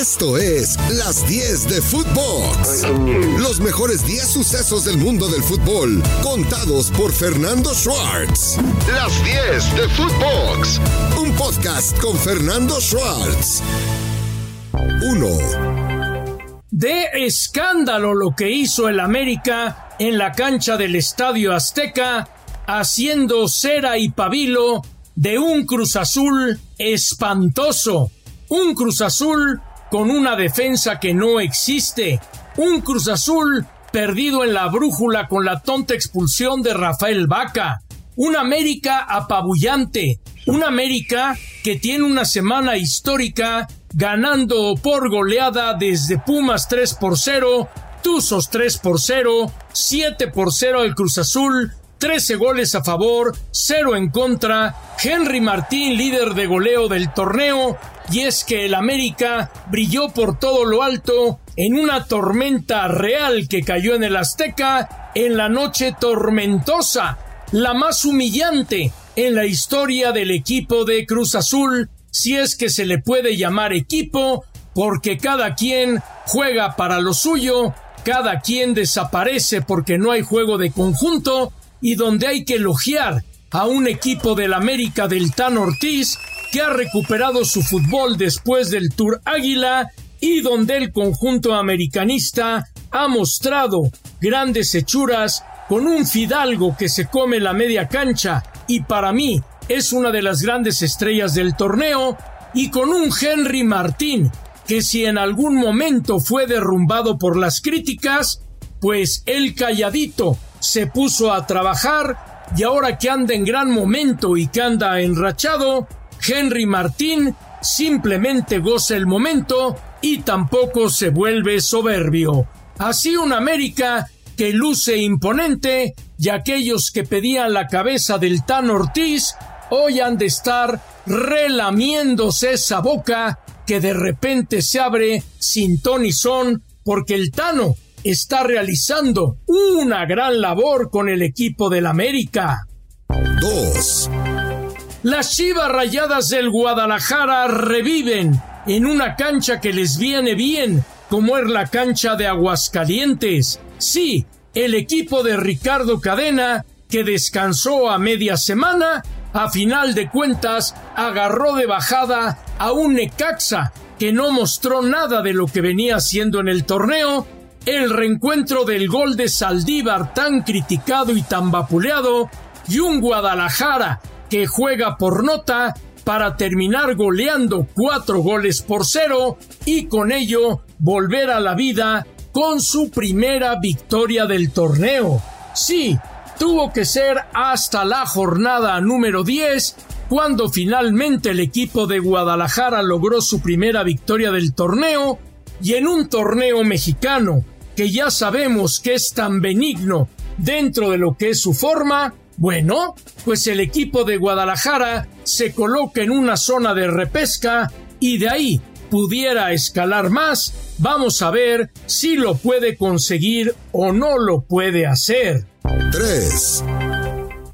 Esto es Las 10 de Footbox. Los mejores 10 sucesos del mundo del fútbol, contados por Fernando Schwartz. Las 10 de Footbox. Un podcast con Fernando Schwartz. 1. De escándalo lo que hizo el América en la cancha del Estadio Azteca, haciendo cera y pabilo de un Cruz Azul espantoso. Un Cruz Azul con una defensa que no existe, un Cruz Azul perdido en la brújula con la tonta expulsión de Rafael Vaca, un América apabullante, un América que tiene una semana histórica ganando por goleada desde Pumas 3 por 0, Tuzos 3 por 0, 7 por 0 el Cruz Azul, 13 goles a favor, 0 en contra, Henry Martín líder de goleo del torneo, y es que el América brilló por todo lo alto en una tormenta real que cayó en el Azteca en la noche tormentosa, la más humillante en la historia del equipo de Cruz Azul, si es que se le puede llamar equipo, porque cada quien juega para lo suyo, cada quien desaparece porque no hay juego de conjunto, y donde hay que elogiar a un equipo del América del Tan Ortiz que ha recuperado su fútbol después del Tour Águila y donde el conjunto americanista ha mostrado grandes hechuras con un Fidalgo que se come la media cancha y para mí es una de las grandes estrellas del torneo y con un Henry Martín que si en algún momento fue derrumbado por las críticas, pues el calladito se puso a trabajar y ahora que anda en gran momento y que anda enrachado, Henry Martín simplemente goza el momento y tampoco se vuelve soberbio. Así un América que luce imponente y aquellos que pedían la cabeza del Tan Ortiz hoy han de estar relamiéndose esa boca que de repente se abre sin ton y son porque el Tano está realizando una gran labor con el equipo del América. 2. Las Chivas Rayadas del Guadalajara reviven en una cancha que les viene bien, como es la cancha de Aguascalientes. Sí, el equipo de Ricardo Cadena, que descansó a media semana, a final de cuentas agarró de bajada a un Necaxa que no mostró nada de lo que venía haciendo en el torneo el reencuentro del gol de Saldívar tan criticado y tan vapuleado y un Guadalajara que juega por nota para terminar goleando cuatro goles por cero y con ello volver a la vida con su primera victoria del torneo. Sí, tuvo que ser hasta la jornada número 10 cuando finalmente el equipo de Guadalajara logró su primera victoria del torneo y en un torneo mexicano que ya sabemos que es tan benigno dentro de lo que es su forma, bueno, pues el equipo de Guadalajara se coloca en una zona de repesca y de ahí pudiera escalar más. Vamos a ver si lo puede conseguir o no lo puede hacer. 3.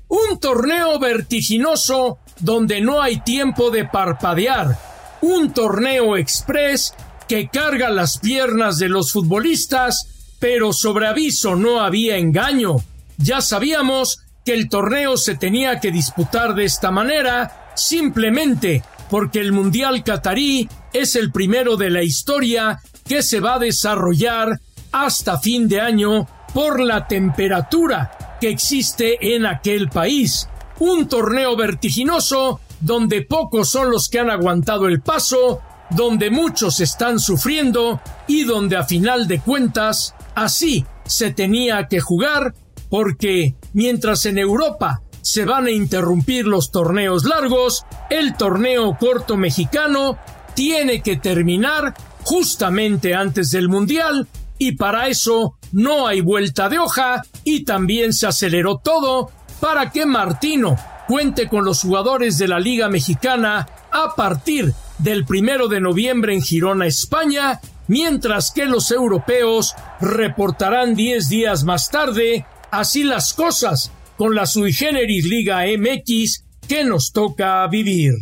Un torneo vertiginoso donde no hay tiempo de parpadear. Un torneo express que carga las piernas de los futbolistas pero sobre aviso no había engaño. Ya sabíamos que el torneo se tenía que disputar de esta manera, simplemente porque el Mundial Qatarí es el primero de la historia que se va a desarrollar hasta fin de año por la temperatura que existe en aquel país. Un torneo vertiginoso donde pocos son los que han aguantado el paso, donde muchos están sufriendo y donde a final de cuentas Así se tenía que jugar porque mientras en Europa se van a interrumpir los torneos largos, el torneo corto mexicano tiene que terminar justamente antes del Mundial y para eso no hay vuelta de hoja y también se aceleró todo para que Martino cuente con los jugadores de la Liga Mexicana a partir del primero de noviembre en Girona, España, mientras que los europeos reportarán 10 días más tarde, así las cosas con la sui generis Liga MX que nos toca vivir.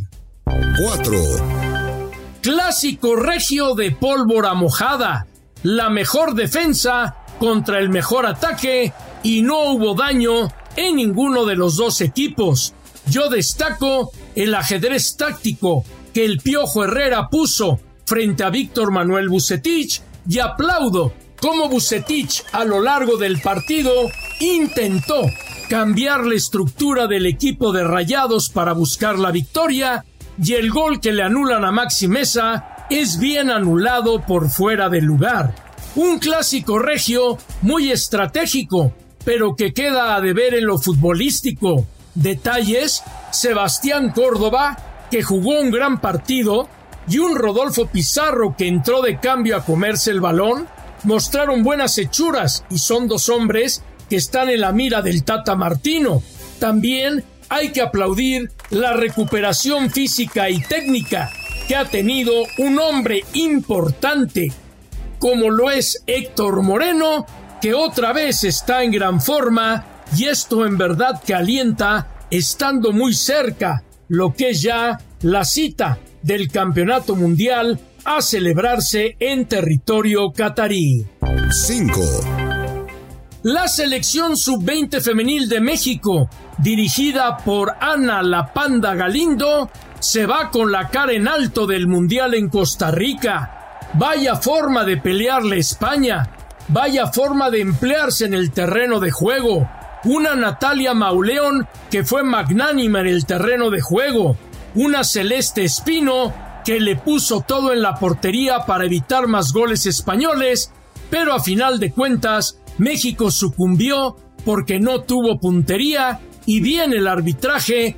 4. Clásico regio de pólvora mojada, la mejor defensa contra el mejor ataque y no hubo daño en ninguno de los dos equipos. Yo destaco el ajedrez táctico que el Piojo Herrera puso frente a Víctor Manuel Bucetich y aplaudo cómo Bucetich a lo largo del partido intentó cambiar la estructura del equipo de Rayados para buscar la victoria y el gol que le anulan a Maxi Mesa es bien anulado por fuera del lugar. Un clásico regio muy estratégico, pero que queda a deber en lo futbolístico. Detalles, Sebastián Córdoba, que jugó un gran partido, y un Rodolfo Pizarro que entró de cambio a comerse el balón, mostraron buenas hechuras y son dos hombres que están en la mira del Tata Martino. También hay que aplaudir la recuperación física y técnica que ha tenido un hombre importante como lo es Héctor Moreno, que otra vez está en gran forma y esto en verdad que alienta estando muy cerca lo que es ya la cita del Campeonato Mundial a celebrarse en territorio catarí. 5. La selección sub-20 femenil de México, dirigida por Ana La Panda Galindo, se va con la cara en alto del Mundial en Costa Rica. Vaya forma de pelearle España, vaya forma de emplearse en el terreno de juego. Una Natalia Mauleón que fue magnánima en el terreno de juego. Una Celeste Espino que le puso todo en la portería para evitar más goles españoles, pero a final de cuentas México sucumbió porque no tuvo puntería y viene el arbitraje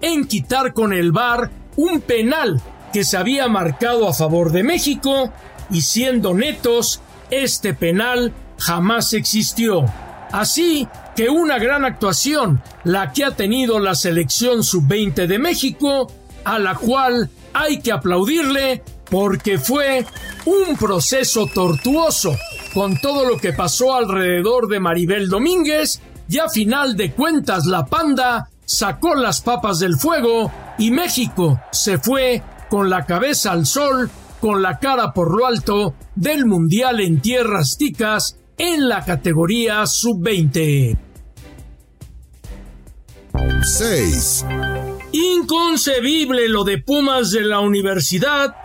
en quitar con el VAR un penal que se había marcado a favor de México y siendo netos, este penal jamás existió. Así que una gran actuación la que ha tenido la selección sub-20 de México, a la cual hay que aplaudirle porque fue un proceso tortuoso con todo lo que pasó alrededor de Maribel Domínguez y a final de cuentas la panda sacó las papas del fuego y México se fue con la cabeza al sol, con la cara por lo alto del Mundial en Tierras Ticas en la categoría sub-20. 6. Inconcebible lo de Pumas de la universidad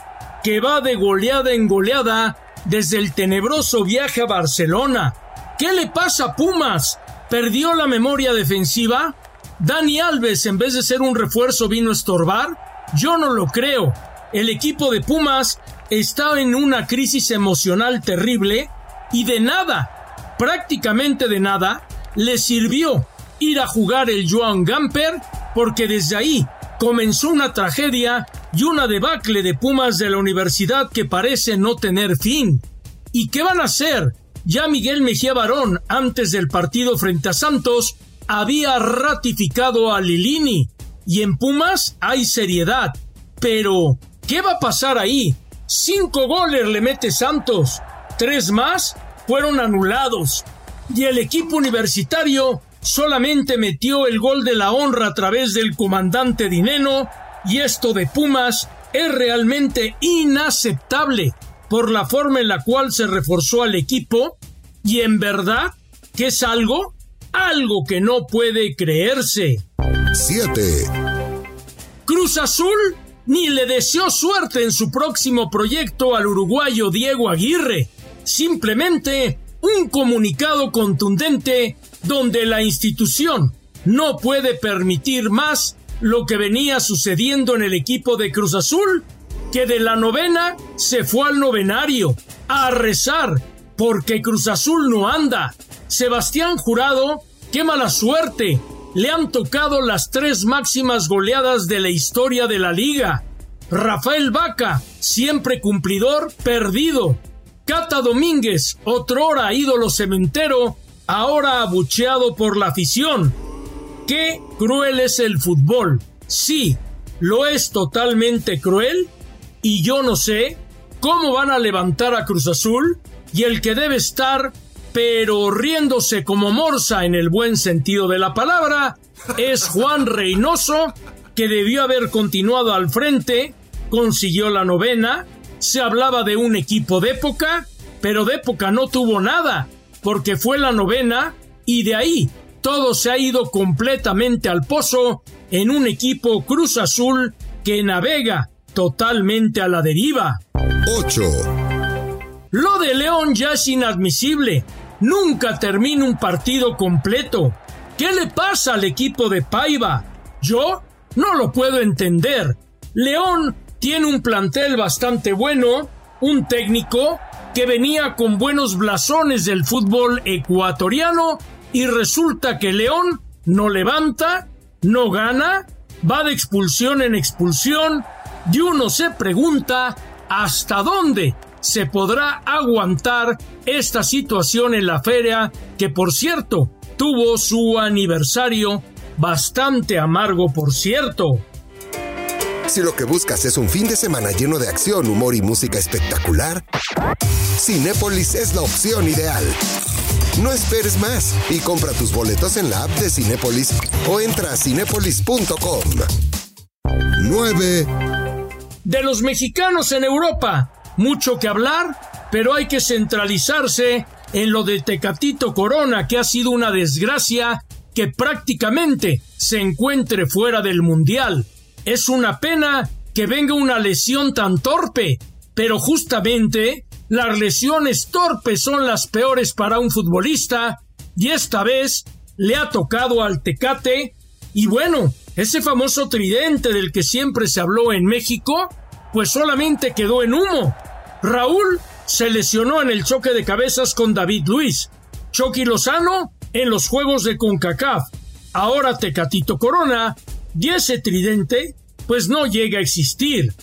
que va de goleada en goleada desde el tenebroso viaje a Barcelona. ¿Qué le pasa a Pumas? ¿Perdió la memoria defensiva? ¿Dani Alves en vez de ser un refuerzo vino a estorbar? Yo no lo creo. El equipo de Pumas está en una crisis emocional terrible y de nada, prácticamente de nada, le sirvió ir a jugar el Joan Gamper porque desde ahí comenzó una tragedia y una debacle de Pumas de la universidad que parece no tener fin. ¿Y qué van a hacer? Ya Miguel Mejía Barón, antes del partido frente a Santos, había ratificado a Lilini. Y en Pumas hay seriedad. Pero, ¿qué va a pasar ahí? Cinco goles le mete Santos. Tres más fueron anulados. Y el equipo universitario solamente metió el gol de la honra a través del comandante Dineno y esto de Pumas es realmente inaceptable por la forma en la cual se reforzó al equipo y en verdad que es algo, algo que no puede creerse. 7. Cruz Azul ni le deseó suerte en su próximo proyecto al uruguayo Diego Aguirre. Simplemente un comunicado contundente donde la institución no puede permitir más lo que venía sucediendo en el equipo de Cruz Azul, que de la novena se fue al novenario a rezar porque Cruz Azul no anda. Sebastián Jurado, qué mala suerte. Le han tocado las tres máximas goleadas de la historia de la liga. Rafael Vaca, siempre cumplidor, perdido. Cata Domínguez, otrora ídolo cementero, ahora abucheado por la afición. Qué cruel es el fútbol. Sí, lo es totalmente cruel y yo no sé cómo van a levantar a Cruz Azul y el que debe estar pero riéndose como morsa en el buen sentido de la palabra es Juan Reynoso que debió haber continuado al frente consiguió la novena, se hablaba de un equipo de época, pero de época no tuvo nada, porque fue la novena y de ahí todo se ha ido completamente al pozo en un equipo Cruz Azul que navega totalmente a la deriva. 8. Lo de León ya es inadmisible. Nunca termina un partido completo. ¿Qué le pasa al equipo de Paiva? Yo no lo puedo entender. León tiene un plantel bastante bueno, un técnico que venía con buenos blasones del fútbol ecuatoriano y resulta que León no levanta, no gana, va de expulsión en expulsión y uno se pregunta hasta dónde se podrá aguantar esta situación en la feria que por cierto tuvo su aniversario bastante amargo por cierto. Si lo que buscas es un fin de semana lleno de acción, humor y música espectacular, Cinépolis es la opción ideal. No esperes más y compra tus boletos en la app de Cinépolis o entra a cinépolis.com. 9. De los mexicanos en Europa, mucho que hablar, pero hay que centralizarse en lo de Tecatito Corona, que ha sido una desgracia que prácticamente se encuentre fuera del Mundial. Es una pena que venga una lesión tan torpe, pero justamente las lesiones torpes son las peores para un futbolista y esta vez le ha tocado al Tecate y bueno, ese famoso tridente del que siempre se habló en México, pues solamente quedó en humo. Raúl se lesionó en el choque de cabezas con David Luis, Chucky Lozano en los Juegos de CONCACAF, ahora Tecatito Corona y ese tridente pues no llega a existir.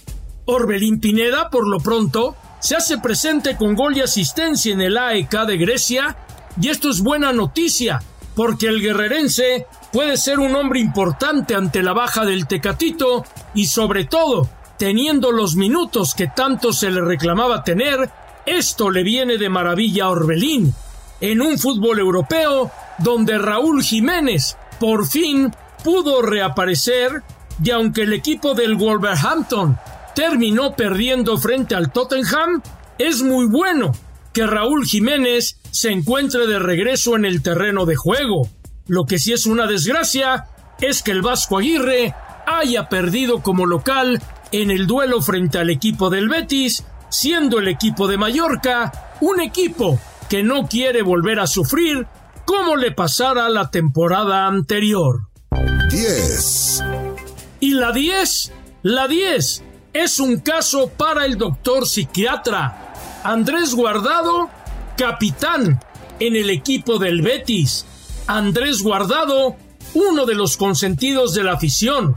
Orbelín Pineda, por lo pronto, se hace presente con gol y asistencia en el AEK de Grecia, y esto es buena noticia, porque el guerrerense puede ser un hombre importante ante la baja del Tecatito y sobre todo, teniendo los minutos que tanto se le reclamaba tener, esto le viene de maravilla a Orbelín, en un fútbol europeo donde Raúl Jiménez por fin pudo reaparecer y aunque el equipo del Wolverhampton terminó perdiendo frente al Tottenham, es muy bueno que Raúl Jiménez se encuentre de regreso en el terreno de juego. Lo que sí es una desgracia es que el Vasco Aguirre haya perdido como local en el duelo frente al equipo del Betis, siendo el equipo de Mallorca un equipo que no quiere volver a sufrir como le pasara la temporada anterior. 10. Y la 10, la 10 es un caso para el doctor psiquiatra Andrés Guardado, capitán en el equipo del Betis. Andrés Guardado, uno de los consentidos de la afición.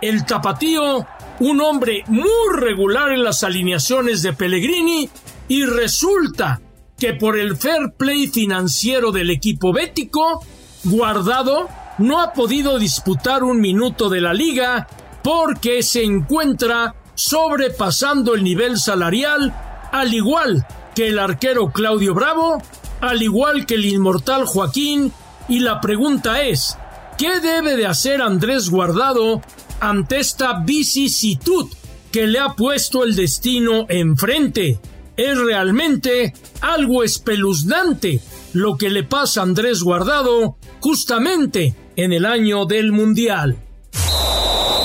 El tapatío, un hombre muy regular en las alineaciones de Pellegrini y resulta que por el fair play financiero del equipo bético, Guardado no ha podido disputar un minuto de la liga porque se encuentra sobrepasando el nivel salarial, al igual que el arquero Claudio Bravo, al igual que el inmortal Joaquín, y la pregunta es, ¿qué debe de hacer Andrés Guardado ante esta vicisitud que le ha puesto el destino enfrente? Es realmente algo espeluznante lo que le pasa a Andrés Guardado justamente en el año del Mundial.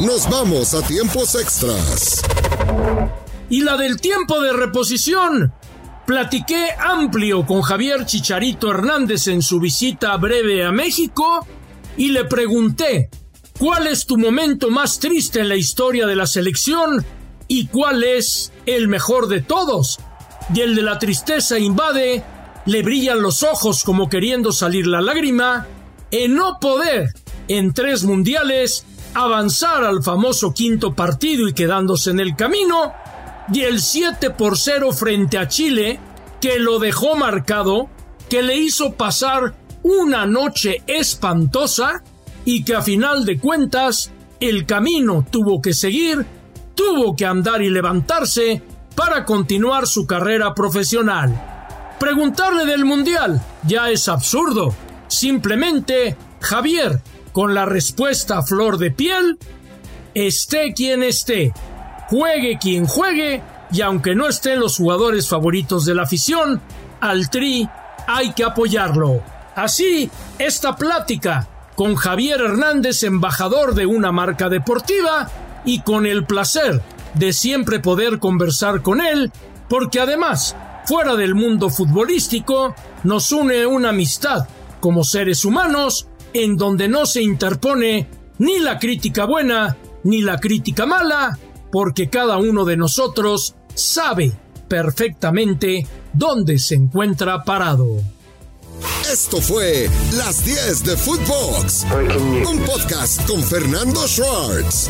Nos vamos a tiempos extras. Y la del tiempo de reposición. Platiqué amplio con Javier Chicharito Hernández en su visita breve a México y le pregunté ¿Cuál es tu momento más triste en la historia de la selección? ¿Y cuál es el mejor de todos? Y el de la tristeza invade, le brillan los ojos como queriendo salir la lágrima, en no poder en tres mundiales avanzar al famoso quinto partido y quedándose en el camino, y el 7 por 0 frente a Chile, que lo dejó marcado, que le hizo pasar una noche espantosa y que a final de cuentas el camino tuvo que seguir, tuvo que andar y levantarse para continuar su carrera profesional. Preguntarle del Mundial ya es absurdo. Simplemente Javier, con la respuesta flor de piel, esté quien esté. juegue quien juegue, y aunque no estén los jugadores favoritos de la afición, al Tri hay que apoyarlo. Así, esta plática con Javier Hernández, embajador de una marca deportiva, y con el placer de siempre poder conversar con él, porque además, fuera del mundo futbolístico, nos une una amistad como seres humanos en donde no se interpone ni la crítica buena ni la crítica mala, porque cada uno de nosotros sabe perfectamente dónde se encuentra parado. Esto fue Las 10 de Footbox, un podcast con Fernando Schwartz.